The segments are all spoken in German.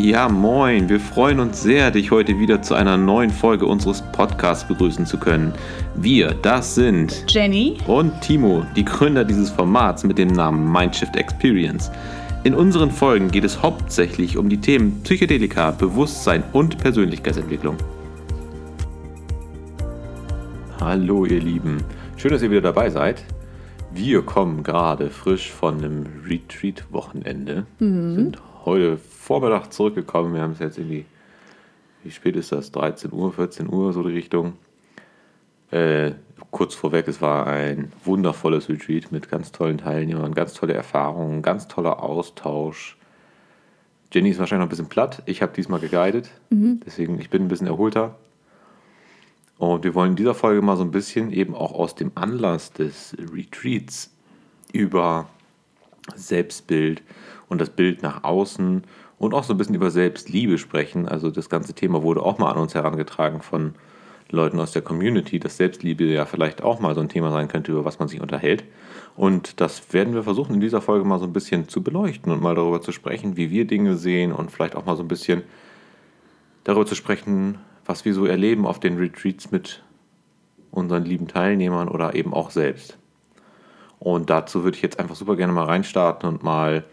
Ja, moin. Wir freuen uns sehr, dich heute wieder zu einer neuen Folge unseres Podcasts begrüßen zu können. Wir, das sind Jenny und Timo, die Gründer dieses Formats mit dem Namen Mindshift Experience. In unseren Folgen geht es hauptsächlich um die Themen Psychedelika, Bewusstsein und Persönlichkeitsentwicklung. Hallo ihr Lieben, schön, dass ihr wieder dabei seid. Wir kommen gerade frisch von einem Retreat-Wochenende, mhm. sind heute Vormittag zurückgekommen. Wir haben es jetzt irgendwie, wie spät ist das? 13 Uhr, 14 Uhr, so die Richtung. Äh, kurz vorweg, es war ein wundervolles Retreat mit ganz tollen Teilnehmern, ganz tolle Erfahrungen, ganz toller Austausch. Jenny ist wahrscheinlich noch ein bisschen platt. Ich habe diesmal geguidet, mhm. deswegen ich bin ein bisschen erholter. Und wir wollen in dieser Folge mal so ein bisschen eben auch aus dem Anlass des Retreats über Selbstbild und das Bild nach außen und auch so ein bisschen über Selbstliebe sprechen. Also das ganze Thema wurde auch mal an uns herangetragen von Leuten aus der Community, dass Selbstliebe ja vielleicht auch mal so ein Thema sein könnte, über was man sich unterhält. Und das werden wir versuchen in dieser Folge mal so ein bisschen zu beleuchten und mal darüber zu sprechen, wie wir Dinge sehen und vielleicht auch mal so ein bisschen darüber zu sprechen, was wir so erleben auf den Retreats mit unseren lieben Teilnehmern oder eben auch selbst. Und dazu würde ich jetzt einfach super gerne mal reinstarten und mal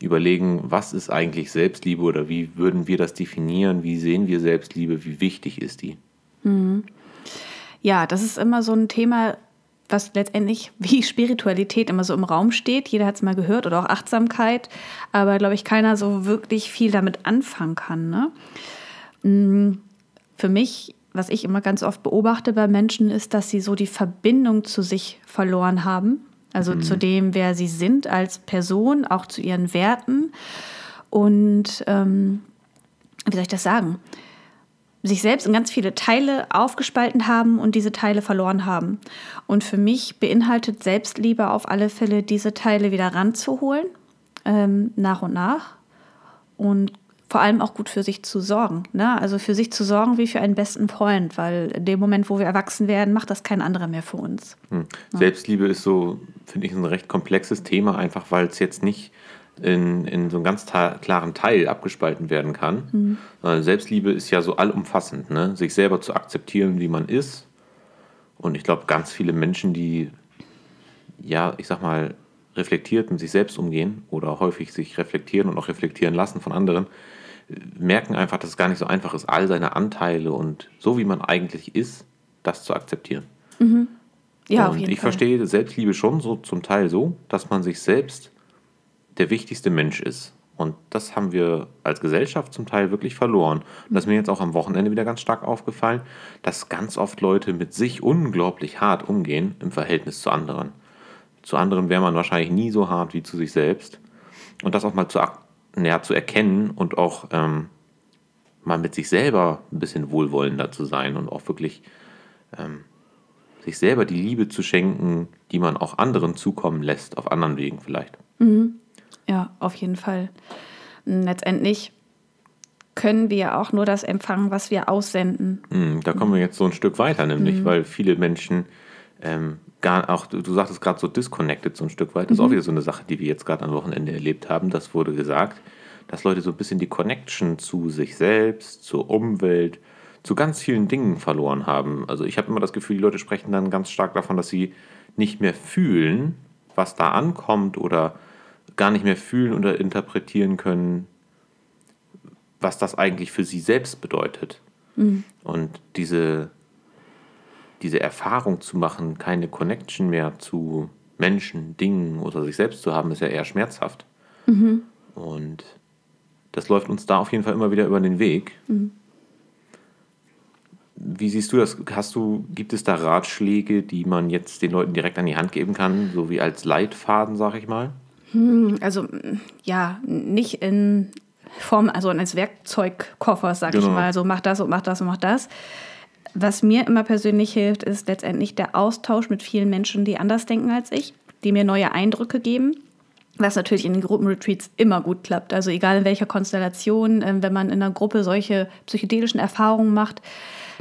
überlegen, was ist eigentlich Selbstliebe oder wie würden wir das definieren? Wie sehen wir Selbstliebe? Wie wichtig ist die? Mhm. Ja, das ist immer so ein Thema, was letztendlich wie Spiritualität immer so im Raum steht. Jeder hat es mal gehört oder auch Achtsamkeit, aber glaube ich, keiner so wirklich viel damit anfangen kann. Ne? Mhm. Für mich, was ich immer ganz oft beobachte bei Menschen, ist, dass sie so die Verbindung zu sich verloren haben also mhm. zu dem, wer sie sind als Person, auch zu ihren Werten. Und ähm, wie soll ich das sagen? Sich selbst in ganz viele Teile aufgespalten haben und diese Teile verloren haben. Und für mich beinhaltet Selbstliebe auf alle Fälle, diese Teile wieder ranzuholen, ähm, nach und nach. Und vor allem auch gut für sich zu sorgen. Ne? Also für sich zu sorgen wie für einen besten Freund, weil in dem Moment, wo wir erwachsen werden, macht das kein anderer mehr für uns. Hm. Selbstliebe ist so, finde ich, ein recht komplexes Thema, einfach weil es jetzt nicht in, in so einem ganz klaren Teil abgespalten werden kann. Mhm. Selbstliebe ist ja so allumfassend, ne? sich selber zu akzeptieren, wie man ist. Und ich glaube, ganz viele Menschen, die, ja, ich sag mal, reflektiert mit sich selbst umgehen oder häufig sich reflektieren und auch reflektieren lassen von anderen, merken einfach, dass es gar nicht so einfach ist, all seine Anteile und so wie man eigentlich ist, das zu akzeptieren. Mhm. Ja, und auf jeden ich Fall. verstehe Selbstliebe schon so zum Teil so, dass man sich selbst der wichtigste Mensch ist. Und das haben wir als Gesellschaft zum Teil wirklich verloren. Und das ist mir jetzt auch am Wochenende wieder ganz stark aufgefallen, dass ganz oft Leute mit sich unglaublich hart umgehen im Verhältnis zu anderen. Zu anderen wäre man wahrscheinlich nie so hart wie zu sich selbst. Und das auch mal zu ja, zu erkennen und auch ähm, mal mit sich selber ein bisschen wohlwollender zu sein und auch wirklich ähm, sich selber die Liebe zu schenken, die man auch anderen zukommen lässt, auf anderen Wegen vielleicht. Mhm. Ja, auf jeden Fall. Letztendlich können wir ja auch nur das empfangen, was wir aussenden. Mhm, da kommen wir jetzt so ein Stück weiter, nämlich, mhm. weil viele Menschen ähm, gar auch, du sagtest gerade so disconnected so ein Stück weit. Das ist auch mhm. wieder so eine Sache, die wir jetzt gerade am Wochenende erlebt haben. Das wurde gesagt, dass Leute so ein bisschen die Connection zu sich selbst, zur Umwelt, zu ganz vielen Dingen verloren haben. Also ich habe immer das Gefühl, die Leute sprechen dann ganz stark davon, dass sie nicht mehr fühlen, was da ankommt oder gar nicht mehr fühlen oder interpretieren können, was das eigentlich für sie selbst bedeutet. Mhm. Und diese diese Erfahrung zu machen, keine Connection mehr zu Menschen, Dingen oder sich selbst zu haben, ist ja eher schmerzhaft. Mhm. Und das läuft uns da auf jeden Fall immer wieder über den Weg. Mhm. Wie siehst du das? Hast du, gibt es da Ratschläge, die man jetzt den Leuten direkt an die Hand geben kann, so wie als Leitfaden, sag ich mal? Hm, also ja, nicht in Form, also als Werkzeugkoffer, sag genau. ich mal, so mach das und mach das und mach das, was mir immer persönlich hilft, ist letztendlich der Austausch mit vielen Menschen, die anders denken als ich, die mir neue Eindrücke geben. Was natürlich in den Gruppenretreats immer gut klappt. Also egal in welcher Konstellation, ähm, wenn man in einer Gruppe solche psychedelischen Erfahrungen macht,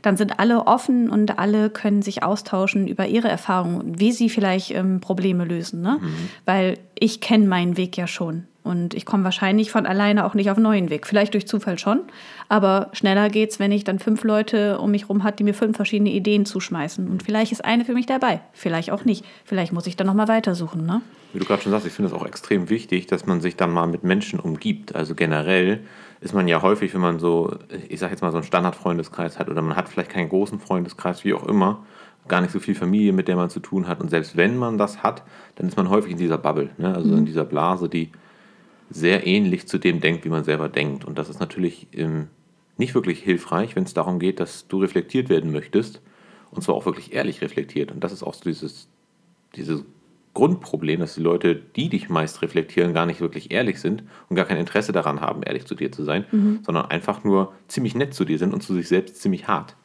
dann sind alle offen und alle können sich austauschen über ihre Erfahrungen und wie sie vielleicht ähm, Probleme lösen. Ne? Mhm. Weil ich kenne meinen Weg ja schon. Und ich komme wahrscheinlich von alleine auch nicht auf einen neuen Weg. Vielleicht durch Zufall schon, aber schneller geht's, wenn ich dann fünf Leute um mich herum habe, die mir fünf verschiedene Ideen zuschmeißen. Und vielleicht ist eine für mich dabei, vielleicht auch nicht. Vielleicht muss ich dann nochmal weitersuchen. Ne? Wie du gerade schon sagst, ich finde es auch extrem wichtig, dass man sich dann mal mit Menschen umgibt. Also generell ist man ja häufig, wenn man so, ich sag jetzt mal, so einen Standardfreundeskreis hat oder man hat vielleicht keinen großen Freundeskreis, wie auch immer, gar nicht so viel Familie, mit der man zu tun hat. Und selbst wenn man das hat, dann ist man häufig in dieser Bubble, ne? also in dieser Blase, die sehr ähnlich zu dem denkt, wie man selber denkt. Und das ist natürlich ähm, nicht wirklich hilfreich, wenn es darum geht, dass du reflektiert werden möchtest. Und zwar auch wirklich ehrlich reflektiert. Und das ist auch so dieses, dieses Grundproblem, dass die Leute, die dich meist reflektieren, gar nicht wirklich ehrlich sind und gar kein Interesse daran haben, ehrlich zu dir zu sein, mhm. sondern einfach nur ziemlich nett zu dir sind und zu sich selbst ziemlich hart.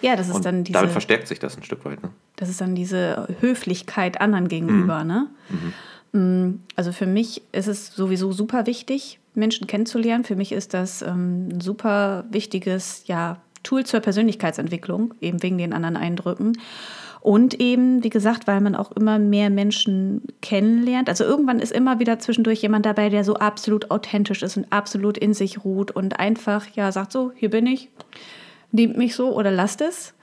Ja, das ist und dann diese. Damit verstärkt sich das ein Stück weit. Ne? Das ist dann diese Höflichkeit anderen gegenüber. Mhm. Ne? Mhm. Mm, also für mich ist es sowieso super wichtig, Menschen kennenzulernen. Für mich ist das ähm, ein super wichtiges ja, Tool zur Persönlichkeitsentwicklung, eben wegen den anderen Eindrücken. Und eben, wie gesagt, weil man auch immer mehr Menschen kennenlernt. Also irgendwann ist immer wieder zwischendurch jemand dabei, der so absolut authentisch ist und absolut in sich ruht und einfach, ja, sagt so, hier bin ich nehmt mich so oder lasst es.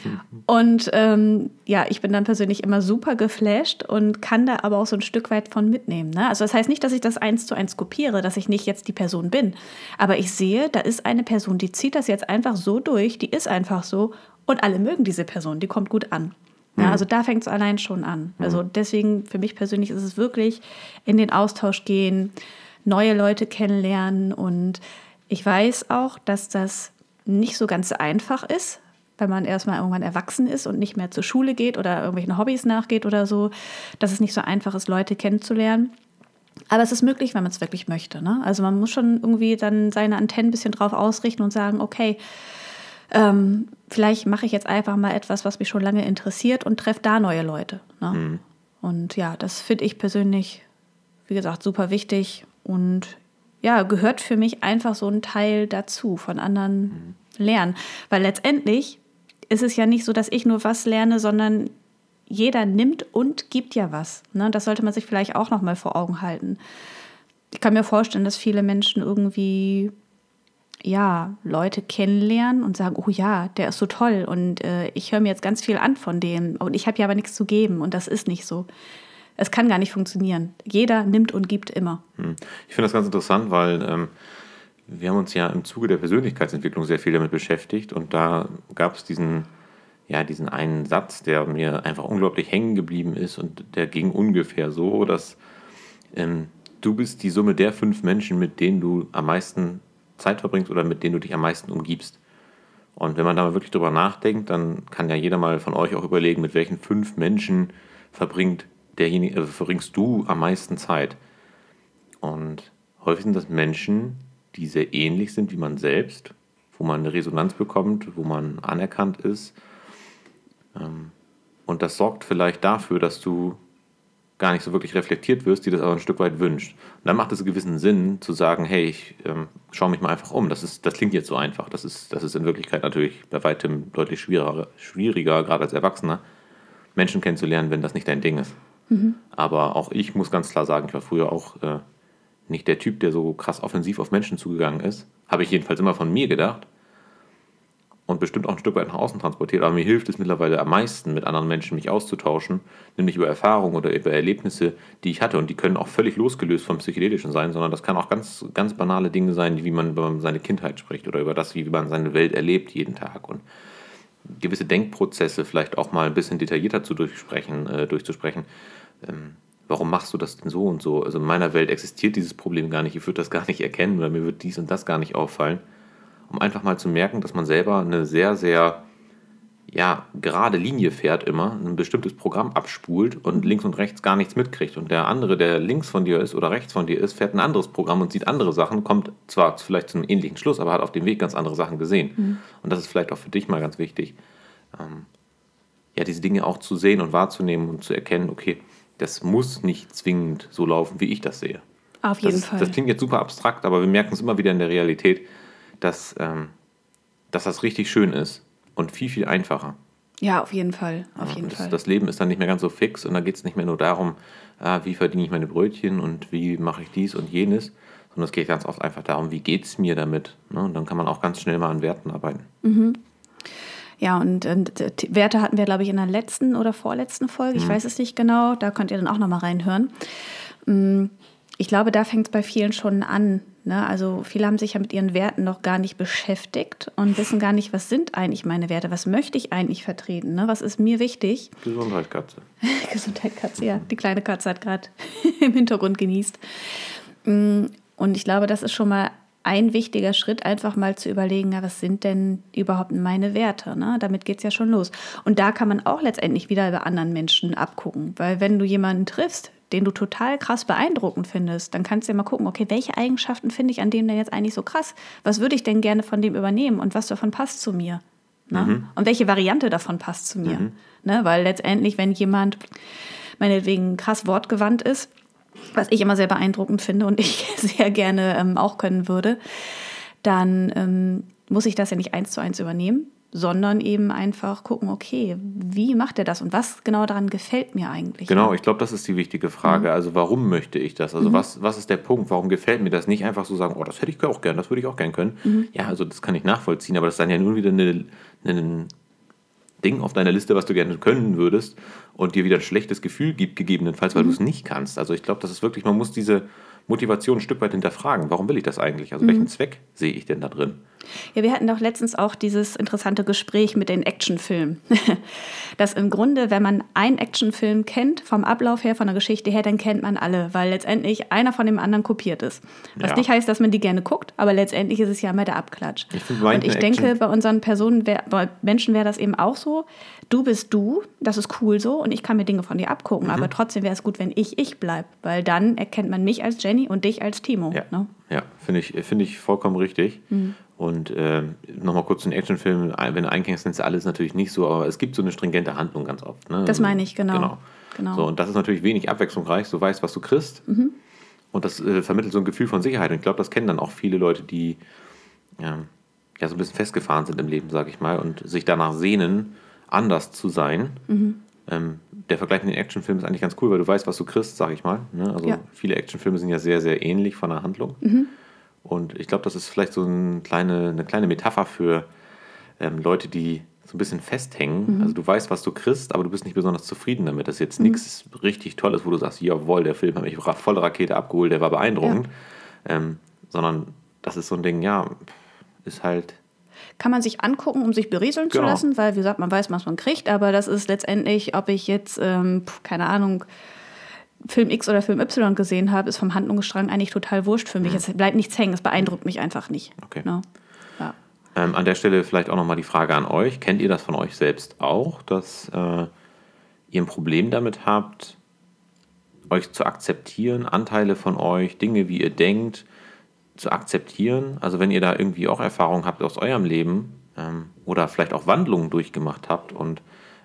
und ähm, ja, ich bin dann persönlich immer super geflasht und kann da aber auch so ein Stück weit von mitnehmen. Ne? Also das heißt nicht, dass ich das eins zu eins kopiere, dass ich nicht jetzt die Person bin. Aber ich sehe, da ist eine Person, die zieht das jetzt einfach so durch, die ist einfach so und alle mögen diese Person, die kommt gut an. Ja, mhm. also da fängt es allein schon an. Mhm. Also deswegen für mich persönlich ist es wirklich in den Austausch gehen, neue Leute kennenlernen und ich weiß auch, dass das nicht so ganz einfach ist, wenn man erstmal irgendwann erwachsen ist und nicht mehr zur Schule geht oder irgendwelchen Hobbys nachgeht oder so, dass es nicht so einfach ist, Leute kennenzulernen. Aber es ist möglich, wenn man es wirklich möchte. Ne? Also man muss schon irgendwie dann seine Antennen ein bisschen drauf ausrichten und sagen, okay, ähm, vielleicht mache ich jetzt einfach mal etwas, was mich schon lange interessiert und treffe da neue Leute. Ne? Mhm. Und ja, das finde ich persönlich, wie gesagt, super wichtig. Und ja, gehört für mich einfach so ein Teil dazu, von anderen mhm. lernen. Weil letztendlich ist es ja nicht so, dass ich nur was lerne, sondern jeder nimmt und gibt ja was. Ne? Das sollte man sich vielleicht auch noch mal vor Augen halten. Ich kann mir vorstellen, dass viele Menschen irgendwie ja, Leute kennenlernen und sagen, oh ja, der ist so toll und äh, ich höre mir jetzt ganz viel an von dem und ich habe ja aber nichts zu geben und das ist nicht so. Es kann gar nicht funktionieren. Jeder nimmt und gibt immer. Hm. Ich finde das ganz interessant, weil ähm, wir haben uns ja im Zuge der Persönlichkeitsentwicklung sehr viel damit beschäftigt und da gab es diesen, ja, diesen einen Satz, der mir einfach unglaublich hängen geblieben ist und der ging ungefähr so, dass ähm, du bist die Summe der fünf Menschen, mit denen du am meisten Zeit verbringst oder mit denen du dich am meisten umgibst. Und wenn man da mal wirklich drüber nachdenkt, dann kann ja jeder mal von euch auch überlegen, mit welchen fünf Menschen verbringt derjenige, also verbringst du am meisten Zeit. Und häufig sind das Menschen, die sehr ähnlich sind wie man selbst, wo man eine Resonanz bekommt, wo man anerkannt ist. Ähm, und das sorgt vielleicht dafür, dass du gar nicht so wirklich reflektiert wirst, die das aber ein Stück weit wünscht. Und dann macht es einen gewissen Sinn zu sagen, hey, ich ähm, schaue mich mal einfach um. Das, ist, das klingt jetzt so einfach. Das ist, das ist in Wirklichkeit natürlich bei weitem deutlich schwieriger, schwieriger, gerade als Erwachsener, Menschen kennenzulernen, wenn das nicht dein Ding ist. Mhm. Aber auch ich muss ganz klar sagen, ich war früher auch äh, nicht der Typ, der so krass offensiv auf Menschen zugegangen ist. Habe ich jedenfalls immer von mir gedacht. Und bestimmt auch ein Stück weit nach außen transportiert. Aber mir hilft es mittlerweile am meisten, mit anderen Menschen mich auszutauschen, nämlich über Erfahrungen oder über Erlebnisse, die ich hatte. Und die können auch völlig losgelöst vom Psychedelischen sein, sondern das kann auch ganz, ganz banale Dinge sein, wie man über seine Kindheit spricht oder über das, wie man seine Welt erlebt jeden Tag. Und gewisse Denkprozesse vielleicht auch mal ein bisschen detaillierter zu durchsprechen, äh, durchzusprechen. Ähm, warum machst du das denn so und so? Also in meiner Welt existiert dieses Problem gar nicht, ich würde das gar nicht erkennen oder mir wird dies und das gar nicht auffallen. Um einfach mal zu merken, dass man selber eine sehr, sehr ja, gerade Linie fährt immer, ein bestimmtes Programm abspult und links und rechts gar nichts mitkriegt. Und der andere, der links von dir ist oder rechts von dir ist, fährt ein anderes Programm und sieht andere Sachen, kommt zwar vielleicht zu einem ähnlichen Schluss, aber hat auf dem Weg ganz andere Sachen gesehen. Mhm. Und das ist vielleicht auch für dich mal ganz wichtig, ähm, ja, diese Dinge auch zu sehen und wahrzunehmen und zu erkennen, okay, das muss nicht zwingend so laufen, wie ich das sehe. Auf jeden das, Fall. Das klingt jetzt super abstrakt, aber wir merken es immer wieder in der Realität, dass, ähm, dass das richtig schön ist und viel, viel einfacher. Ja, auf jeden Fall. Auf Ja, jeden das, Fall. das Leben ist dann nicht mehr ganz so fix und da geht es nicht mehr nur darum, ah, wie verdiene ich meine Brötchen und wie mache ich dies und jenes, sondern es geht ganz oft einfach darum, wie geht es mir damit. Ne? Und dann kann man auch ganz schnell mal an Werten arbeiten. Ja, und, und äh, Werte hatten wir, glaube ich, in der letzten oder vorletzten Folge. Ich weiß es nicht genau. Da könnt ihr dann auch noch mal reinhören. Mm, Ich glaube, da fängt es bei vielen schon an. Ne? Also viele haben sich ja mit ihren Werten noch gar nicht beschäftigt und wissen gar nicht, was sind eigentlich meine Werte? Was möchte ich eigentlich vertreten? Ne? Was ist mir wichtig? Gesundheit, Katze. Gesundheit Katze, ja. Die kleine Katze hat gerade im Hintergrund genießt. Mm, Und ich glaube, das ist schon mal ein wichtiger Schritt, einfach mal zu überlegen, ja, was sind denn überhaupt meine Werte? Ne? Damit geht es ja schon los. Und da kann man auch letztendlich wieder bei anderen Menschen abgucken. Weil wenn du jemanden triffst, den du total krass beeindruckend findest, dann kannst du ja mal gucken, okay, welche Eigenschaften finde ich an dem denn jetzt eigentlich so krass? Was würde ich denn gerne von dem übernehmen und was davon passt zu mir? Ne? Und welche Variante davon passt zu mir? Ne? Weil letztendlich, wenn jemand meinetwegen krass wortgewandt ist, was ich immer sehr beeindruckend finde und ich sehr gerne ähm, auch können würde, dann ähm, muss ich das ja nicht eins zu eins übernehmen, sondern eben einfach gucken, okay, wie macht er das und was genau daran gefällt mir eigentlich? Genau, ich glaube, das ist die wichtige Frage. Also warum möchte ich das? Also was, was ist der Punkt? Warum gefällt mir das? Nicht einfach so sagen, oh, das hätte ich auch gern, das würde ich auch gern können. Ja, also das kann ich nachvollziehen, aber das ist dann ja nur wieder eine, ein Ding auf deiner Liste, was du gerne können würdest und dir wieder ein schlechtes Gefühl gibt, gegebenenfalls, weil du es nicht kannst. Also ich glaube, das ist wirklich, man muss diese Motivation ein Stück weit hinterfragen. Warum will ich das eigentlich? Also welchen Zweck sehe ich denn da drin? Ja, wir hatten doch letztens auch dieses interessante Gespräch mit den Actionfilmen. Dass im Grunde, wenn man einen Actionfilm kennt, vom Ablauf her, von der Geschichte her, dann kennt man alle, weil letztendlich einer von dem anderen kopiert ist. Was Ja. nicht heißt, dass man die gerne guckt, aber letztendlich ist es ja immer der Abklatsch. Ich Und ich denke, Action- bei unseren Personen, bei Menschen wäre das eben auch so. Du bist du, das ist cool so und ich kann mir Dinge von dir abgucken, Mhm. aber trotzdem wäre es gut, wenn ich ich bleibe, weil dann erkennt man mich als Jenny und dich als Timo. Ja, Ne? ja finde ich, finde ich vollkommen richtig. Und ähm, nochmal kurz zu den Actionfilmen. Wenn du einkennst, ist alles natürlich nicht so, aber es gibt so eine stringente Handlung ganz oft. Ne? Das meine ich, genau. Genau. Genau. So, und das ist natürlich wenig abwechslungsreich. Du weißt, was du kriegst. Und das äh, vermittelt so ein Gefühl von Sicherheit. Und ich glaube, das kennen dann auch viele Leute, die ähm, ja, so ein bisschen festgefahren sind im Leben, sage ich mal, und sich danach sehnen, anders zu sein. Ähm, der Vergleich mit den Actionfilmen ist eigentlich ganz cool, weil du weißt, was du kriegst, sage ich mal. Ne? Also Ja. viele Actionfilme sind ja sehr, sehr ähnlich von der Handlung. Und ich glaube, das ist vielleicht so ein kleine, eine kleine Metapher für ähm, Leute, die so ein bisschen festhängen. Also du weißt, was du kriegst, aber du bist nicht besonders zufrieden damit. Das ist jetzt nichts richtig Tolles, wo du sagst, jawohl, der Film hat mich volle Rakete abgeholt, der war beeindruckend. Ähm, sondern das ist so ein Ding, ja, ist halt, kann man sich angucken, um sich berieseln Genau. zu lassen, weil, wie gesagt, man weiß, was man kriegt, aber das ist letztendlich, ob ich jetzt, ähm, keine Ahnung, Film X oder Film Y gesehen habe, ist vom Handlungsstrang eigentlich total wurscht für mich. Es bleibt nichts hängen, es beeindruckt mich einfach nicht. Okay. Ne? Ja. Ähm, an der Stelle vielleicht auch nochmal die Frage an euch. Kennt ihr das von euch selbst auch, dass äh, ihr ein Problem damit habt, euch zu akzeptieren, Anteile von euch, Dinge, wie ihr denkt, zu akzeptieren? Also wenn ihr da irgendwie auch Erfahrungen habt aus eurem Leben ähm, oder vielleicht auch Wandlungen durchgemacht habt und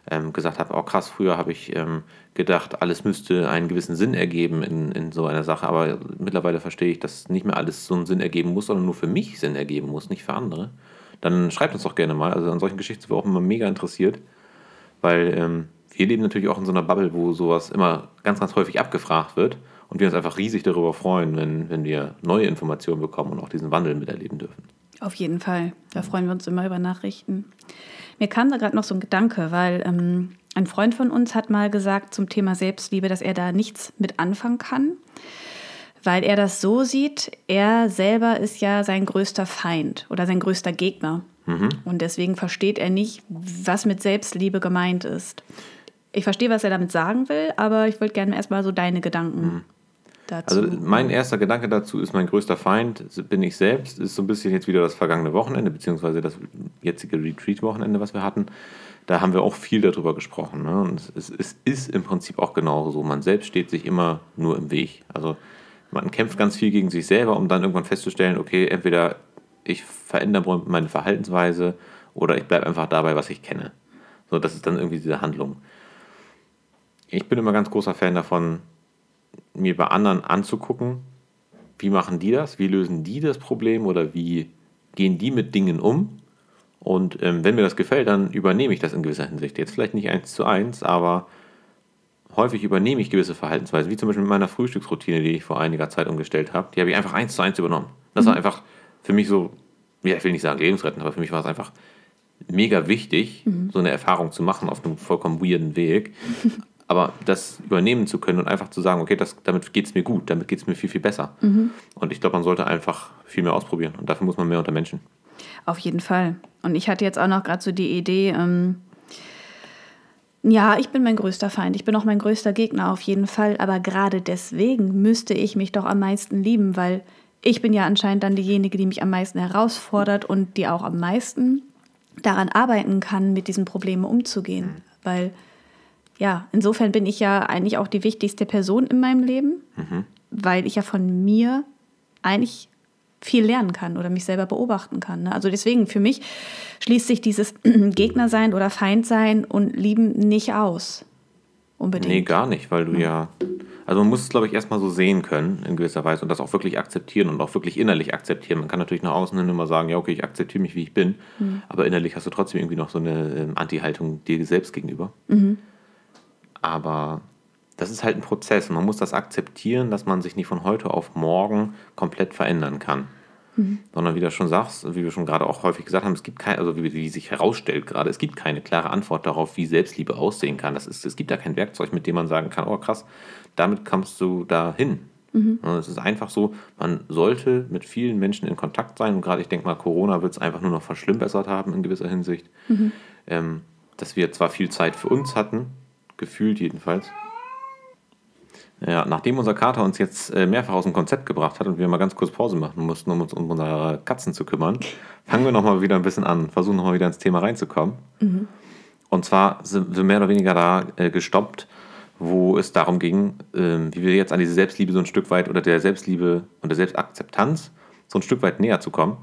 ähm, gesagt habt, oh krass, früher habe ich ähm, gedacht, alles müsste einen gewissen Sinn ergeben in, in so einer Sache, aber mittlerweile verstehe ich, dass nicht mehr alles so einen Sinn ergeben muss, sondern nur für mich Sinn ergeben muss, nicht für andere. Dann schreibt uns doch gerne mal. Also an solchen Geschichten sind wir auch immer mega interessiert, weil ähm, wir leben natürlich auch in so einer Bubble, wo sowas immer ganz, ganz häufig abgefragt wird und wir uns einfach riesig darüber freuen, wenn, wenn wir neue Informationen bekommen und auch diesen Wandel miterleben dürfen. Auf jeden Fall. Da freuen wir uns immer über Nachrichten. Mir kam da gerade noch so ein Gedanke, weil ähm, ein Freund von uns hat mal gesagt zum Thema Selbstliebe, dass er da nichts mit anfangen kann, weil er das so sieht, er selber ist ja sein größter Feind oder sein größter Gegner. Und deswegen versteht er nicht, was mit Selbstliebe gemeint ist. Ich verstehe, was er damit sagen will, aber ich würde gerne erstmal so deine Gedanken dazu. Also mein erster Gedanke dazu ist, mein größter Feind bin ich selbst. Ist so ein bisschen jetzt wieder das vergangene Wochenende, beziehungsweise das jetzige Retreat-Wochenende, was wir hatten. Da haben wir auch viel darüber gesprochen. Ne? Und es, es ist im Prinzip auch genauso so. Man selbst steht sich immer nur im Weg. Also man kämpft ganz viel gegen sich selber, um dann irgendwann festzustellen, okay, entweder ich verändere meine Verhaltensweise oder ich bleibe einfach dabei, was ich kenne. So, das ist dann irgendwie diese Handlung. Ich bin immer ganz großer Fan davon, mir bei anderen anzugucken, wie machen die das, wie lösen die das Problem oder wie gehen die mit Dingen um Und ähm, wenn mir das gefällt, dann übernehme ich das in gewisser Hinsicht. Jetzt vielleicht nicht eins zu eins, aber häufig übernehme ich gewisse Verhaltensweisen, wie zum Beispiel mit meiner Frühstücksroutine, die ich vor einiger Zeit umgestellt habe. Die habe ich einfach eins zu eins übernommen. Das mhm. war einfach für mich so, ja, ich will nicht sagen lebensrettend, aber für mich war es einfach mega wichtig, mhm. so eine Erfahrung zu machen auf einem vollkommen weirden Weg. Aber das übernehmen zu können und einfach zu sagen, okay, das, damit geht es mir gut, damit geht es mir viel, viel besser. Mhm. Und ich glaube, man sollte einfach viel mehr ausprobieren. Und dafür muss man mehr unter Menschen. Auf jeden Fall. Und ich hatte jetzt auch noch gerade so die Idee, ähm, ja, ich bin mein größter Feind, ich bin auch mein größter Gegner auf jeden Fall, aber gerade deswegen müsste ich mich doch am meisten lieben, weil ich bin ja anscheinend dann diejenige, die mich am meisten herausfordert und die auch am meisten daran arbeiten kann, mit diesen Problemen umzugehen. Mhm. Weil, ja, insofern bin ich ja eigentlich auch die wichtigste Person in meinem Leben, mhm. weil ich ja von mir eigentlich viel lernen kann oder mich selber beobachten kann. Ne? Also deswegen, für mich schließt sich dieses Gegner sein oder Feind sein und Lieben nicht aus. Unbedingt. Nee, gar nicht, weil du ja. Also man muss es, glaube ich, erstmal so sehen können, in gewisser Weise, und das auch wirklich akzeptieren und auch wirklich innerlich akzeptieren. Man kann natürlich nach außen hin immer sagen, ja, okay, ich akzeptiere mich, wie ich bin, mhm. aber innerlich hast du trotzdem irgendwie noch so eine ähm, Anti-Haltung dir selbst gegenüber. Mhm. Aber das ist halt ein Prozess und man muss das akzeptieren, dass man sich nicht von heute auf morgen komplett verändern kann. Mhm. Sondern wie du schon sagst, wie wir schon gerade auch häufig gesagt haben, es gibt keine, also wie, wie sich herausstellt gerade, es gibt keine klare Antwort darauf, wie Selbstliebe aussehen kann. Das ist, es gibt da kein Werkzeug, mit dem man sagen kann, oh krass, damit kommst du da hin. Mhm. Es ist einfach so, man sollte mit vielen Menschen in Kontakt sein und gerade ich denke mal, Corona wird es einfach nur noch verschlimmbessert haben in gewisser Hinsicht. Mhm. Ähm, dass wir zwar viel Zeit für uns hatten, gefühlt jedenfalls, ja, nachdem unser Kater uns jetzt äh, mehrfach aus dem Konzept gebracht hat und wir mal ganz kurz Pause machen mussten, um uns um unsere Katzen zu kümmern, fangen wir nochmal wieder ein bisschen an, versuchen nochmal wieder ins Thema reinzukommen. Mhm. Und zwar sind wir mehr oder weniger da äh, gestoppt, wo es darum ging, äh, wie wir jetzt an diese Selbstliebe so ein Stück weit oder der Selbstliebe und der Selbstakzeptanz so ein Stück weit näher zu kommen.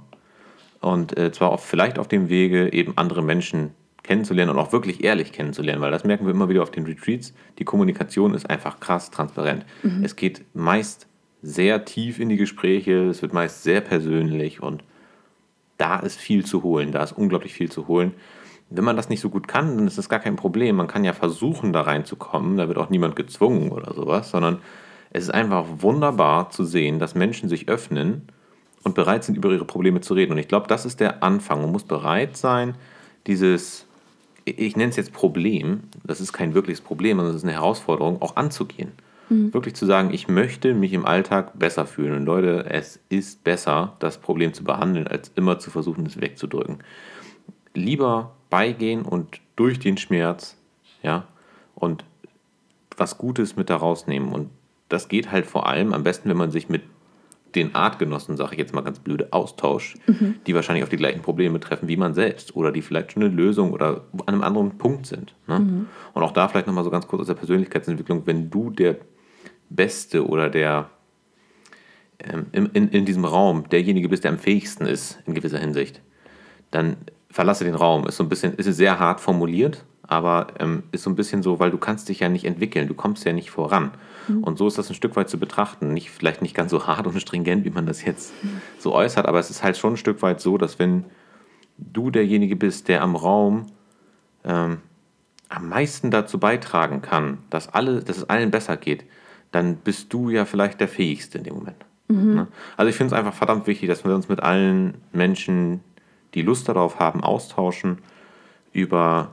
Und äh, zwar auf, vielleicht auf dem Wege, eben andere Menschen kennenzulernen und auch wirklich ehrlich kennenzulernen, weil das merken wir immer wieder auf den Retreats. Die Kommunikation ist einfach krass transparent. Mhm. Es geht meist sehr tief in die Gespräche, es wird meist sehr persönlich und da ist viel zu holen, da ist unglaublich viel zu holen. Wenn man das nicht so gut kann, dann ist das gar kein Problem. Man kann ja versuchen, da reinzukommen, da wird auch niemand gezwungen oder sowas, sondern es ist einfach wunderbar zu sehen, dass Menschen sich öffnen und bereit sind, über ihre Probleme zu reden. Und ich glaube, das ist der Anfang. Man muss bereit sein, dieses ich nenne es jetzt Problem, das ist kein wirkliches Problem, sondern das ist eine Herausforderung, auch anzugehen. Mhm. Wirklich zu sagen, ich möchte mich im Alltag besser fühlen. Und Leute, es ist besser, das Problem zu behandeln, als immer zu versuchen, es wegzudrücken. Lieber beigehen und durch den Schmerz, ja, und was Gutes mit daraus nehmen. Und das geht halt vor allem am besten, wenn man sich mit den Artgenossen, sage ich jetzt mal ganz blöde, austauscht, mhm. die wahrscheinlich auf die gleichen Probleme treffen wie man selbst oder die vielleicht schon eine Lösung oder an einem anderen Punkt sind. Ne? Mhm. Und auch da vielleicht nochmal so ganz kurz aus der Persönlichkeitsentwicklung, wenn du der Beste oder der ähm, in, in, in diesem Raum derjenige bist, der am fähigsten ist in gewisser Hinsicht, dann verlasse den Raum. Ist so ein bisschen, ist sehr hart formuliert, aber ähm, ist so ein bisschen so, weil du kannst dich ja nicht entwickeln, du kommst ja nicht voran. Mhm. Und so ist das ein Stück weit zu betrachten. Nicht, vielleicht nicht ganz so hart und stringent, wie man das jetzt mhm. so äußert, aber es ist halt schon ein Stück weit so, dass wenn du derjenige bist, der am Raum ähm, am meisten dazu beitragen kann, dass, alle, dass es allen besser geht, dann bist du ja vielleicht der Fähigste in dem Moment. Mhm. Ne? Also ich finde es einfach verdammt wichtig, dass wir uns mit allen Menschen, die Lust darauf haben, austauschen über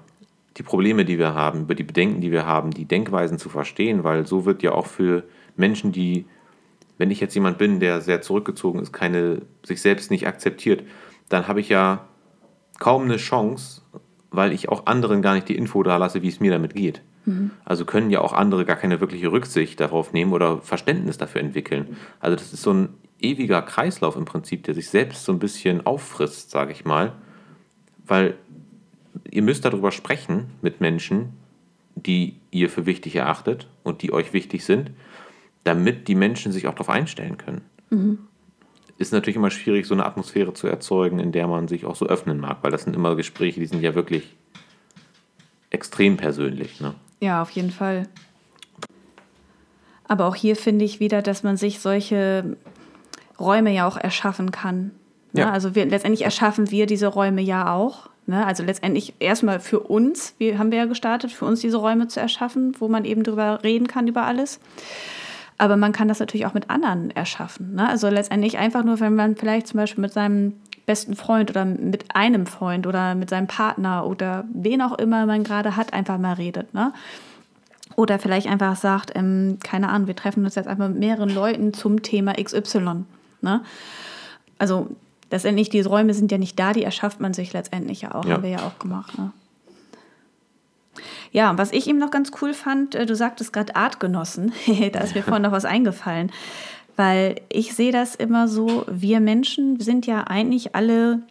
die Probleme, die wir haben, über die Bedenken, die wir haben, die Denkweisen zu verstehen, weil so wird ja auch für Menschen, die, wenn ich jetzt jemand bin, der sehr zurückgezogen ist, keine, sich selbst nicht akzeptiert, dann habe ich ja kaum eine Chance, weil ich auch anderen gar nicht die Info da lasse, wie es mir damit geht. Mhm. Also können ja auch andere gar keine wirkliche Rücksicht darauf nehmen oder Verständnis dafür entwickeln. Also das ist so ein ewiger Kreislauf im Prinzip, der sich selbst so ein bisschen auffrisst, sage ich mal, weil ihr müsst darüber sprechen mit Menschen, die ihr für wichtig erachtet und die euch wichtig sind, damit die Menschen sich auch darauf einstellen können. Mhm. Ist natürlich immer schwierig, so eine Atmosphäre zu erzeugen, in der man sich auch so öffnen mag, weil das sind immer Gespräche, die sind ja wirklich extrem persönlich. Ne? Ja, auf jeden Fall. Aber auch hier finde ich wieder, dass man sich solche Räume ja auch erschaffen kann. Ne? Ja. Also wir, letztendlich erschaffen wir diese Räume ja auch Ne? Also letztendlich erstmal für uns, wir haben wir ja gestartet, für uns diese Räume zu erschaffen, wo man eben drüber reden kann über alles. Aber man kann das natürlich auch mit anderen erschaffen. Ne? Also letztendlich einfach nur, wenn man vielleicht zum Beispiel mit seinem besten Freund oder mit einem Freund oder mit seinem Partner oder wen auch immer man gerade hat, einfach mal redet. Ne? Oder vielleicht einfach sagt, ähm, keine Ahnung, wir treffen uns jetzt einfach mit mehreren Leuten zum Thema XY. Ne? Also letztendlich, diese Räume sind ja nicht da, die erschafft man sich letztendlich ja auch, ja. haben wir ja auch gemacht. Ne? Ja, was ich eben noch ganz cool fand, äh, du sagtest gerade Artgenossen, da ist mir vorhin noch was eingefallen, weil ich sehe das immer so, wir Menschen sind ja eigentlich alle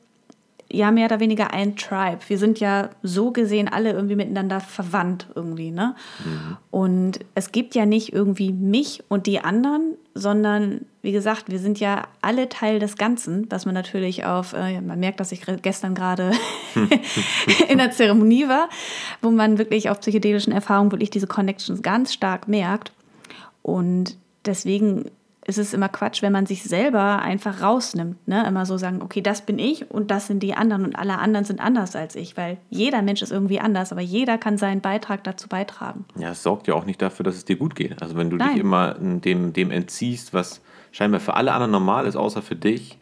ja mehr oder weniger ein Tribe. Wir sind ja so gesehen alle irgendwie miteinander verwandt irgendwie, ne? Mhm. Und es gibt ja nicht irgendwie mich und die anderen, sondern wie gesagt, wir sind ja alle Teil des Ganzen, was man natürlich auf, äh, man merkt, dass ich gestern gerade in der Zeremonie war, wo man wirklich auf psychedelischen Erfahrungen wirklich diese Connections ganz stark merkt. Und deswegen ist es immer Quatsch, wenn man sich selber einfach rausnimmt. Ne? Immer so sagen, okay, das bin ich und das sind die anderen und alle anderen sind anders als ich, weil jeder Mensch ist irgendwie anders, aber jeder kann seinen Beitrag dazu beitragen. Ja, es sorgt ja auch nicht dafür, dass es dir gut geht. Also wenn du Nein. dich immer dem, dem entziehst, was scheinbar für alle anderen normal ist, außer für dich,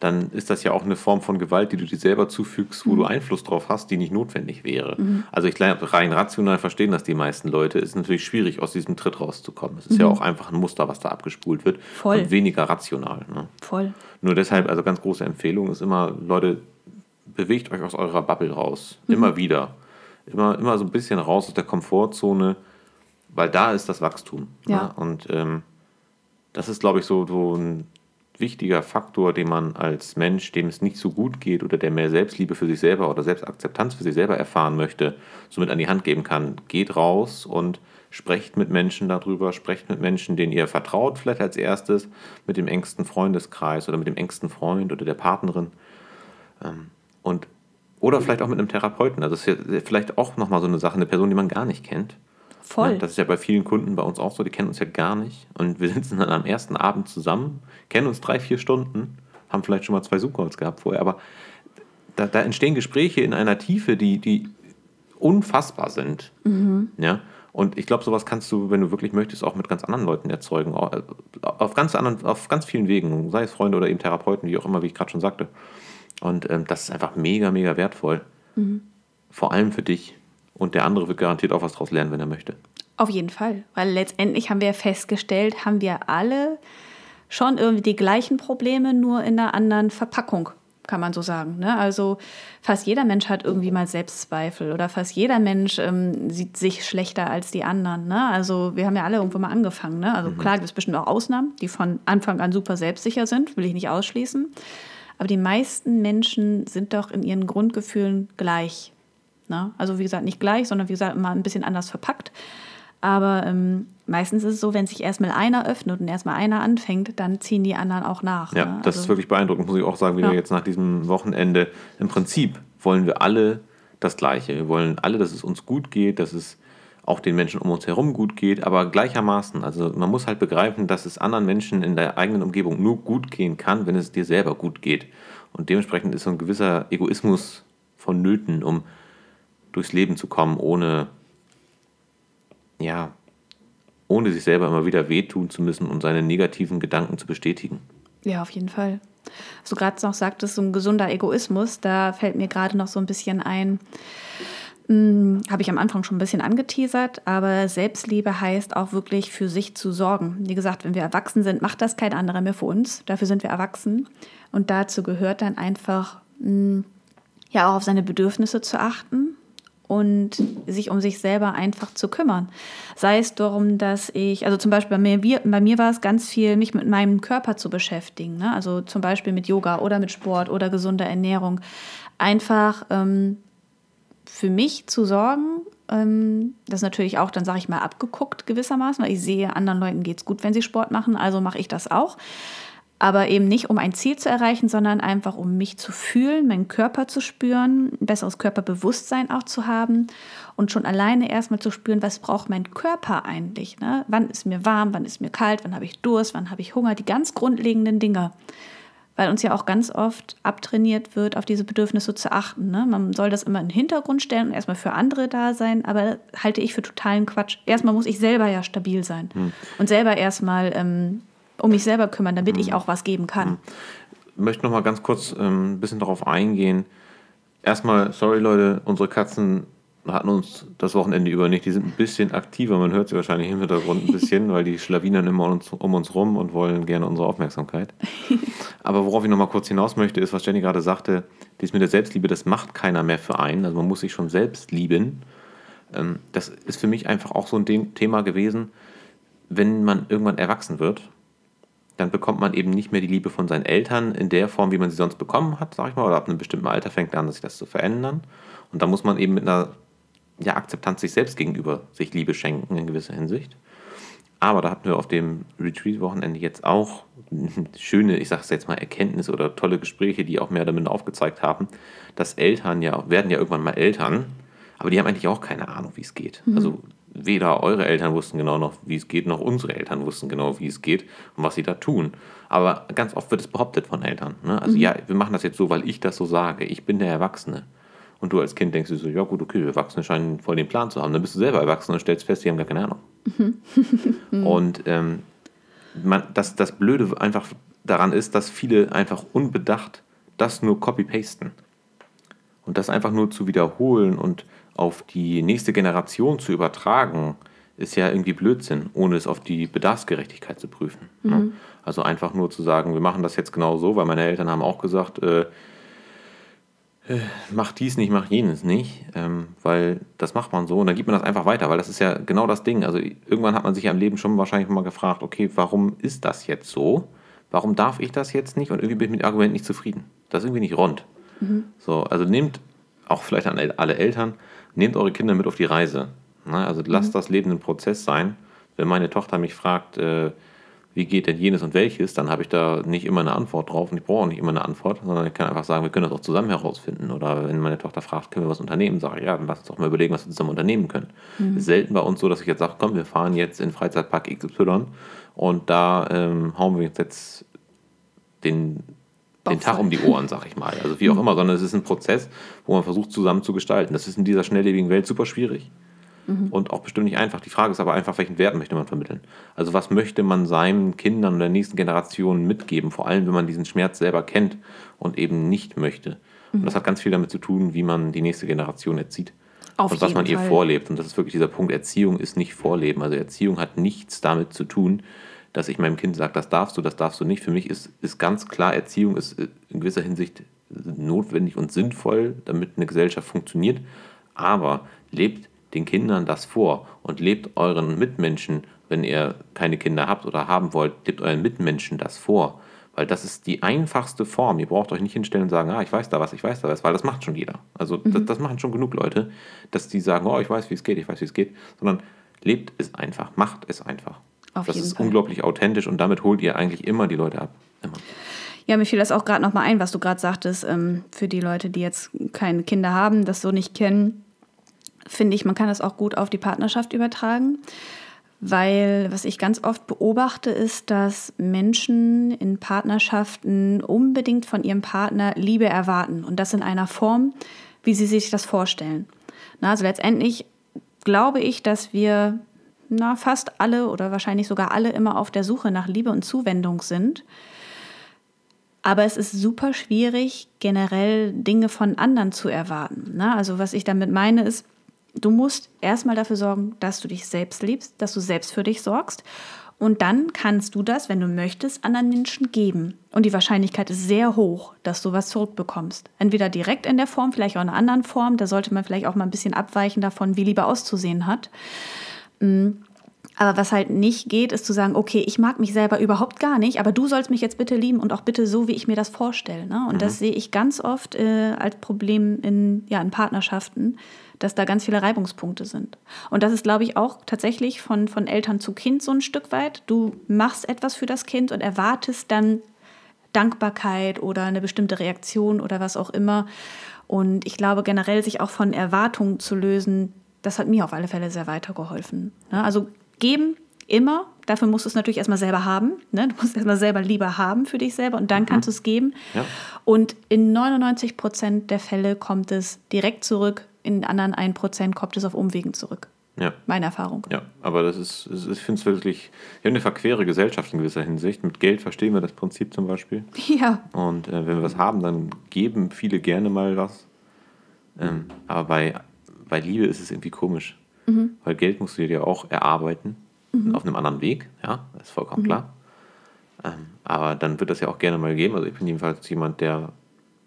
dann ist das ja auch eine Form von Gewalt, die du dir selber zufügst, wo mhm. du Einfluss drauf hast, die nicht notwendig wäre. Mhm. Also ich glaube, rein rational verstehen das die meisten Leute. Es ist natürlich schwierig, aus diesem Tritt rauszukommen. Es ist mhm. ja auch einfach ein Muster, was da abgespult wird. Voll. Und weniger rational. Ne? Voll. Nur deshalb, also ganz große Empfehlung ist immer, Leute, bewegt euch aus eurer Bubble raus. Mhm. Immer wieder. Immer, immer so ein bisschen raus aus der Komfortzone, weil da ist das Wachstum. Ne? Ja. Ne? Und ähm, das ist, glaube ich, so, so ein wichtiger Faktor, den man als Mensch, dem es nicht so gut geht oder der mehr Selbstliebe für sich selber oder Selbstakzeptanz für sich selber erfahren möchte, somit an die Hand geben kann. Geht raus und sprecht mit Menschen darüber, sprecht mit Menschen, denen ihr vertraut, vielleicht als erstes, mit dem engsten Freundeskreis oder mit dem engsten Freund oder der Partnerin. Ähm, und, oder vielleicht auch mit einem Therapeuten. Also das ist vielleicht auch nochmal so eine Sache, eine Person, die man gar nicht kennt. Voll. Ja, das ist ja bei vielen Kunden bei uns auch so, die kennen uns ja gar nicht. Und wir sitzen dann am ersten Abend zusammen, kennen uns drei, vier Stunden, haben vielleicht schon mal zwei Zoom-Calls gehabt vorher, aber da, da, entstehen Gespräche in einer Tiefe, die, die unfassbar sind. Mhm. Ja? Und ich glaube, sowas kannst du, wenn du wirklich möchtest, auch mit ganz anderen Leuten erzeugen. Auf ganz, anderen, auf ganz vielen Wegen, sei es Freunde oder eben Therapeuten, wie auch immer, wie ich gerade schon sagte. Und ähm, das ist einfach mega, mega wertvoll. Mhm. Vor allem für dich. Und der andere wird garantiert auch was daraus lernen, wenn er möchte. Auf jeden Fall, weil letztendlich haben wir festgestellt, haben wir alle schon irgendwie die gleichen Probleme, nur in einer anderen Verpackung, kann man so sagen. Ne? Also fast jeder Mensch hat irgendwie mal Selbstzweifel oder fast jeder Mensch ähm, sieht sich schlechter als die anderen. Ne? Also wir haben ja alle irgendwo mal angefangen. Ne? Also mhm. klar gibt es bestimmt auch Ausnahmen, die von Anfang an super selbstsicher sind, will ich nicht ausschließen. Aber die meisten Menschen sind doch in ihren Grundgefühlen gleich. Ne? Also wie gesagt, nicht gleich, sondern wie gesagt, immer ein bisschen anders verpackt. Aber ähm, meistens ist es so, wenn sich erstmal einer öffnet und erstmal einer anfängt, dann ziehen die anderen auch nach. Ja, ne? das also, ist wirklich beeindruckend, muss ich auch sagen, wie ja. jetzt nach diesem Wochenende. Im Prinzip wollen wir alle das Gleiche. Wir wollen alle, dass es uns gut geht, dass es auch den Menschen um uns herum gut geht, aber gleichermaßen. Also man muss halt begreifen, dass es anderen Menschen in der eigenen Umgebung nur gut gehen kann, wenn es dir selber gut geht. Und dementsprechend ist so ein gewisser Egoismus vonnöten, um durchs Leben zu kommen, ohne, ja, ohne sich selber immer wieder wehtun zu müssen und seine negativen Gedanken zu bestätigen. Ja, auf jeden Fall. Was du gerade noch sagtest, so ein gesunder Egoismus, da fällt mir gerade noch so ein bisschen ein, hm, habe ich am Anfang schon ein bisschen angeteasert, aber Selbstliebe heißt auch wirklich für sich zu sorgen. Wie gesagt, wenn wir erwachsen sind, macht das kein anderer mehr für uns. Dafür sind wir erwachsen. Und dazu gehört dann einfach, hm, ja, auch auf seine Bedürfnisse zu achten und sich um sich selber einfach zu kümmern. Sei es darum, dass ich, also zum Beispiel bei mir, bei mir war es ganz viel, mich mit meinem Körper zu beschäftigen. Ne? Also zum Beispiel mit Yoga oder mit Sport oder gesunder Ernährung. Einfach ähm, für mich zu sorgen, ähm, das natürlich auch, dann sage ich mal, abgeguckt gewissermaßen, weil ich sehe, anderen Leuten geht es gut, wenn sie Sport machen, also mache ich das auch aber eben nicht um ein Ziel zu erreichen, sondern einfach um mich zu fühlen, meinen Körper zu spüren, ein besseres Körperbewusstsein auch zu haben und schon alleine erstmal zu spüren, was braucht mein Körper eigentlich? Ne? Wann ist mir warm, wann ist mir kalt, wann habe ich Durst, wann habe ich Hunger, die ganz grundlegenden Dinge. weil uns ja auch ganz oft abtrainiert wird, auf diese Bedürfnisse zu achten. Ne? Man soll das immer in den Hintergrund stellen und erstmal für andere da sein, aber halte ich für totalen Quatsch. Erstmal muss ich selber ja stabil sein hm. und selber erstmal ähm, um mich selber kümmern, damit hm. ich auch was geben kann. Ich möchte noch mal ganz kurz ähm, ein bisschen darauf eingehen. Erstmal, sorry Leute, unsere Katzen hatten uns das Wochenende über nicht. Die sind ein bisschen aktiver, man hört sie wahrscheinlich im Hintergrund ein bisschen, weil die schlawinern immer um uns, um uns rum und wollen gerne unsere Aufmerksamkeit. Aber worauf ich noch mal kurz hinaus möchte, ist, was Jenny gerade sagte, dies mit der Selbstliebe, das macht keiner mehr für einen. Also man muss sich schon selbst lieben. Ähm, das ist für mich einfach auch so ein Thema gewesen, wenn man irgendwann erwachsen wird, dann bekommt man eben nicht mehr die Liebe von seinen Eltern in der Form, wie man sie sonst bekommen hat, sag ich mal, oder ab einem bestimmten Alter fängt an, sich das zu verändern. Und da muss man eben mit einer ja, Akzeptanz sich selbst gegenüber sich Liebe schenken in gewisser Hinsicht. Aber da hatten wir auf dem Retreat-Wochenende jetzt auch schöne, ich sage es jetzt mal, Erkenntnisse oder tolle Gespräche, die auch mehr damit aufgezeigt haben, dass Eltern ja, werden ja irgendwann mal Eltern, aber die haben eigentlich auch keine Ahnung, wie es geht. Mhm. Also weder eure Eltern wussten genau noch, wie es geht, noch unsere Eltern wussten genau, wie es geht und was sie da tun. Aber ganz oft wird es behauptet von Eltern. Ne? Also mhm. ja, wir machen das jetzt so, weil ich das so sage. Ich bin der Erwachsene. Und du als Kind denkst dir so, ja gut, okay, Erwachsene scheinen voll den Plan zu haben. Dann bist du selber erwachsen und stellst fest, die haben gar keine Ahnung. Mhm. und ähm, man, das, das Blöde einfach daran ist, dass viele einfach unbedacht das nur copy-pasten. Und das einfach nur zu wiederholen und auf die nächste Generation zu übertragen, ist ja irgendwie Blödsinn, ohne es auf die Bedarfsgerechtigkeit zu prüfen. Ne? Mhm. Also einfach nur zu sagen, wir machen das jetzt genau so, weil meine Eltern haben auch gesagt, äh, äh, mach dies nicht, mach jenes nicht, ähm, weil das macht man so und dann gibt man das einfach weiter, weil das ist ja genau das Ding. Also irgendwann hat man sich ja im Leben schon wahrscheinlich mal gefragt, okay, warum ist das jetzt so? Warum darf ich das jetzt nicht? Und irgendwie bin ich mit dem Argument nicht zufrieden. Das ist irgendwie nicht rund. Mhm. So, also nehmt auch vielleicht an alle Eltern, nehmt eure Kinder mit auf die Reise. Ne? Also lasst mhm. das Leben ein Prozess sein. Wenn meine Tochter mich fragt, äh, wie geht denn jenes und welches, dann habe ich da nicht immer eine Antwort drauf und ich brauche auch nicht immer eine Antwort, sondern ich kann einfach sagen, wir können das auch zusammen herausfinden. Oder wenn meine Tochter fragt, können wir was unternehmen, sage ich, ja, dann lass uns doch mal überlegen, was wir zusammen unternehmen können. Mhm. ist selten bei uns so, dass ich jetzt sage, komm, wir fahren jetzt in Freizeitpark XY und da ähm, hauen wir jetzt den, den Tag um die Ohren, sag ich mal. Also wie auch mhm. immer, sondern es ist ein Prozess, wo man versucht, zusammen zu gestalten. Das ist in dieser schnelllebigen Welt super schwierig mhm. und auch bestimmt nicht einfach. Die Frage ist aber einfach, welchen Wert möchte man vermitteln? Also was möchte man seinen Kindern oder der nächsten Generation mitgeben, vor allem wenn man diesen Schmerz selber kennt und eben nicht möchte. Mhm. Und das hat ganz viel damit zu tun, wie man die nächste Generation erzieht. Auf und was man Fall. ihr vorlebt. Und das ist wirklich dieser Punkt, Erziehung ist nicht Vorleben. Also Erziehung hat nichts damit zu tun, dass ich meinem Kind sage, das darfst du, das darfst du nicht. Für mich ist, ist ganz klar, Erziehung ist in gewisser Hinsicht notwendig und sinnvoll, damit eine Gesellschaft funktioniert. Aber lebt den Kindern das vor und lebt euren Mitmenschen, wenn ihr keine Kinder habt oder haben wollt, lebt euren Mitmenschen das vor. Weil das ist die einfachste Form. Ihr braucht euch nicht hinstellen und sagen, ah, ich weiß da was, ich weiß da was, weil das macht schon jeder. Also mhm. das, das, machen schon genug Leute, dass die sagen, oh, ich weiß, wie es geht, ich weiß, wie es geht, sondern lebt es einfach, macht es einfach. Auf das ist Fall. unglaublich authentisch und damit holt ihr eigentlich immer die Leute ab. Immer. Ja, mir fiel das auch gerade nochmal ein, was du gerade sagtest, ähm, für die Leute, die jetzt keine Kinder haben, das so nicht kennen finde ich, man kann das auch gut auf die Partnerschaft übertragen. Weil was ich ganz oft beobachte, ist, dass Menschen in Partnerschaften unbedingt von ihrem Partner Liebe erwarten. Und das in einer Form, wie sie sich das vorstellen. Na, also letztendlich glaube ich, dass wir na, fast alle oder wahrscheinlich sogar alle immer auf der Suche nach Liebe und Zuwendung sind. Aber es ist super schwierig, generell Dinge von anderen zu erwarten. Na, also was ich damit meine ist, Du musst erstmal dafür sorgen, dass du dich selbst liebst, dass du selbst für dich sorgst. Und dann kannst du das, wenn du möchtest, anderen Menschen geben. Und die Wahrscheinlichkeit ist sehr hoch, dass du was zurückbekommst. Entweder direkt in der Form, vielleicht auch in einer anderen Form. Da sollte man vielleicht auch mal ein bisschen abweichen davon, wie Liebe auszusehen hat. Mm. Aber was halt nicht geht, ist zu sagen, okay, ich mag mich selber überhaupt gar nicht, aber du sollst mich jetzt bitte lieben und auch bitte so, wie ich mir das vorstelle. Ne? Und mhm. das sehe ich ganz oft äh, als Problem in, ja, in Partnerschaften, dass da ganz viele Reibungspunkte sind. Und das ist, glaube ich, auch tatsächlich von, von Eltern zu Kind so ein Stück weit. Du machst etwas für das Kind und erwartest dann Dankbarkeit oder eine bestimmte Reaktion oder was auch immer. Und ich glaube generell, sich auch von Erwartungen zu lösen, das hat mir auf alle Fälle sehr weitergeholfen. Ne? Also geben, immer. Dafür musst du es natürlich erstmal selber haben. Ne? Du musst erstmal selber Liebe haben für dich selber und dann kannst du es geben. Ja. Und in 99 Prozent der Fälle kommt es direkt zurück, in anderen 1 Prozent kommt es auf Umwegen zurück. Ja. Meine Erfahrung. Ja, aber das ist- ich finde es wirklich, wir haben eine verquere Gesellschaft in gewisser Hinsicht. Mit Geld verstehen wir das Prinzip zum Beispiel. Ja, Und äh, wenn wir was haben, dann geben viele gerne mal was. Ähm, aber bei, bei Liebe ist es irgendwie komisch. Weil Geld musst du dir ja auch erarbeiten. Auf einem anderen Weg, ja, das ist vollkommen klar. Ähm, aber dann wird das ja auch gerne mal geben. Also ich bin jedenfalls jemand, der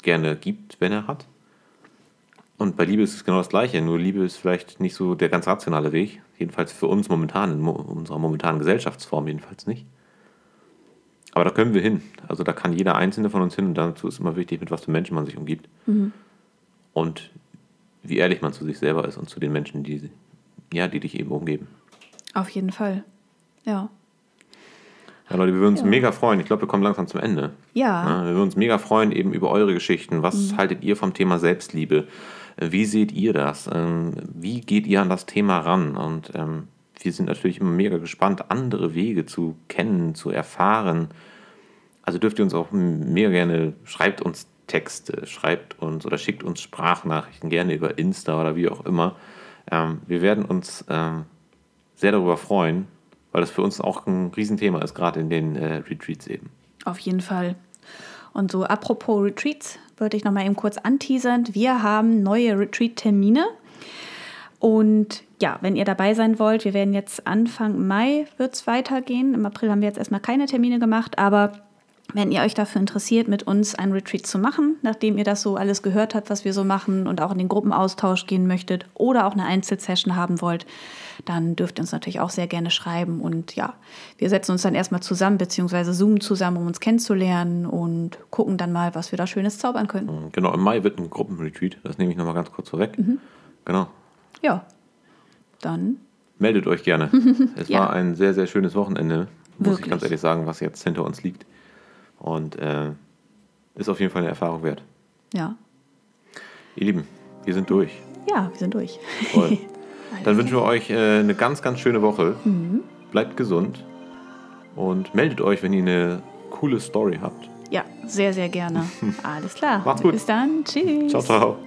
gerne gibt, wenn er hat. Und bei Liebe ist es genau das Gleiche. Nur Liebe ist vielleicht nicht so der ganz rationale Weg. Jedenfalls für uns momentan, in mo unserer momentanen Gesellschaftsform jedenfalls nicht. Aber da können wir hin. Also da kann jeder Einzelne von uns hin und dazu ist immer wichtig, mit was für Menschen man sich umgibt. Und wie ehrlich man zu sich selber ist und zu den Menschen, die, ja, die dich eben umgeben. auf jeden Fall. Ja. Ja, Leute, wir würden uns Ja. mega freuen. Ich glaube, wir kommen langsam zum Ende. Ja. Ja, wir würden uns mega freuen eben über eure Geschichten. Was haltet ihr vom Thema Selbstliebe? Wie seht ihr das? Ähm, Wie geht ihr an das Thema ran? Und ähm, wir sind natürlich immer mega gespannt, andere Wege zu kennen, zu erfahren. Also dürft ihr uns auch mega gerne, schreibt uns Texte, schreibt uns oder schickt uns Sprachnachrichten, gerne über Insta oder wie auch immer. Ähm, wir werden uns ähm, sehr darüber freuen, weil das für uns auch ein Riesenthema ist, gerade in den äh, Retreats eben. Auf jeden Fall. Und so apropos Retreats, wollte ich noch mal eben kurz anteasern. Wir haben neue Retreat-Termine. Und ja, wenn ihr dabei sein wollt, wir werden jetzt Anfang Mai wird es weitergehen. Im April haben wir jetzt erstmal keine Termine gemacht, aber wenn ihr euch dafür interessiert, mit uns ein Retreat zu machen, nachdem ihr das so alles gehört habt, was wir so machen und auch in den Gruppenaustausch gehen möchtet oder auch eine Einzelsession haben wollt, dann dürft ihr uns natürlich auch sehr gerne schreiben. Und ja, wir setzen uns dann erstmal zusammen, beziehungsweise zoomen zusammen, um uns kennenzulernen und gucken dann mal, was wir da Schönes zaubern können. Genau, im Mai wird ein Gruppenretreat. Das nehme ich nochmal ganz kurz vorweg. Genau. Ja, dann Meldet euch gerne. Es Ja. war ein sehr, sehr schönes Wochenende, muss ich Wirklich. ganz ehrlich sagen, was jetzt hinter uns liegt. Und äh, ist auf jeden Fall eine Erfahrung wert. ja. Ihr Lieben, wir sind durch. Ja, wir sind durch. Toll. Dann wünschen wir euch äh, eine ganz, ganz schöne Woche. Bleibt gesund und meldet euch, wenn ihr eine coole Story habt. Ja, sehr, sehr gerne. Alles klar. Macht's gut. Bis dann. Tschüss. Ciao, ciao.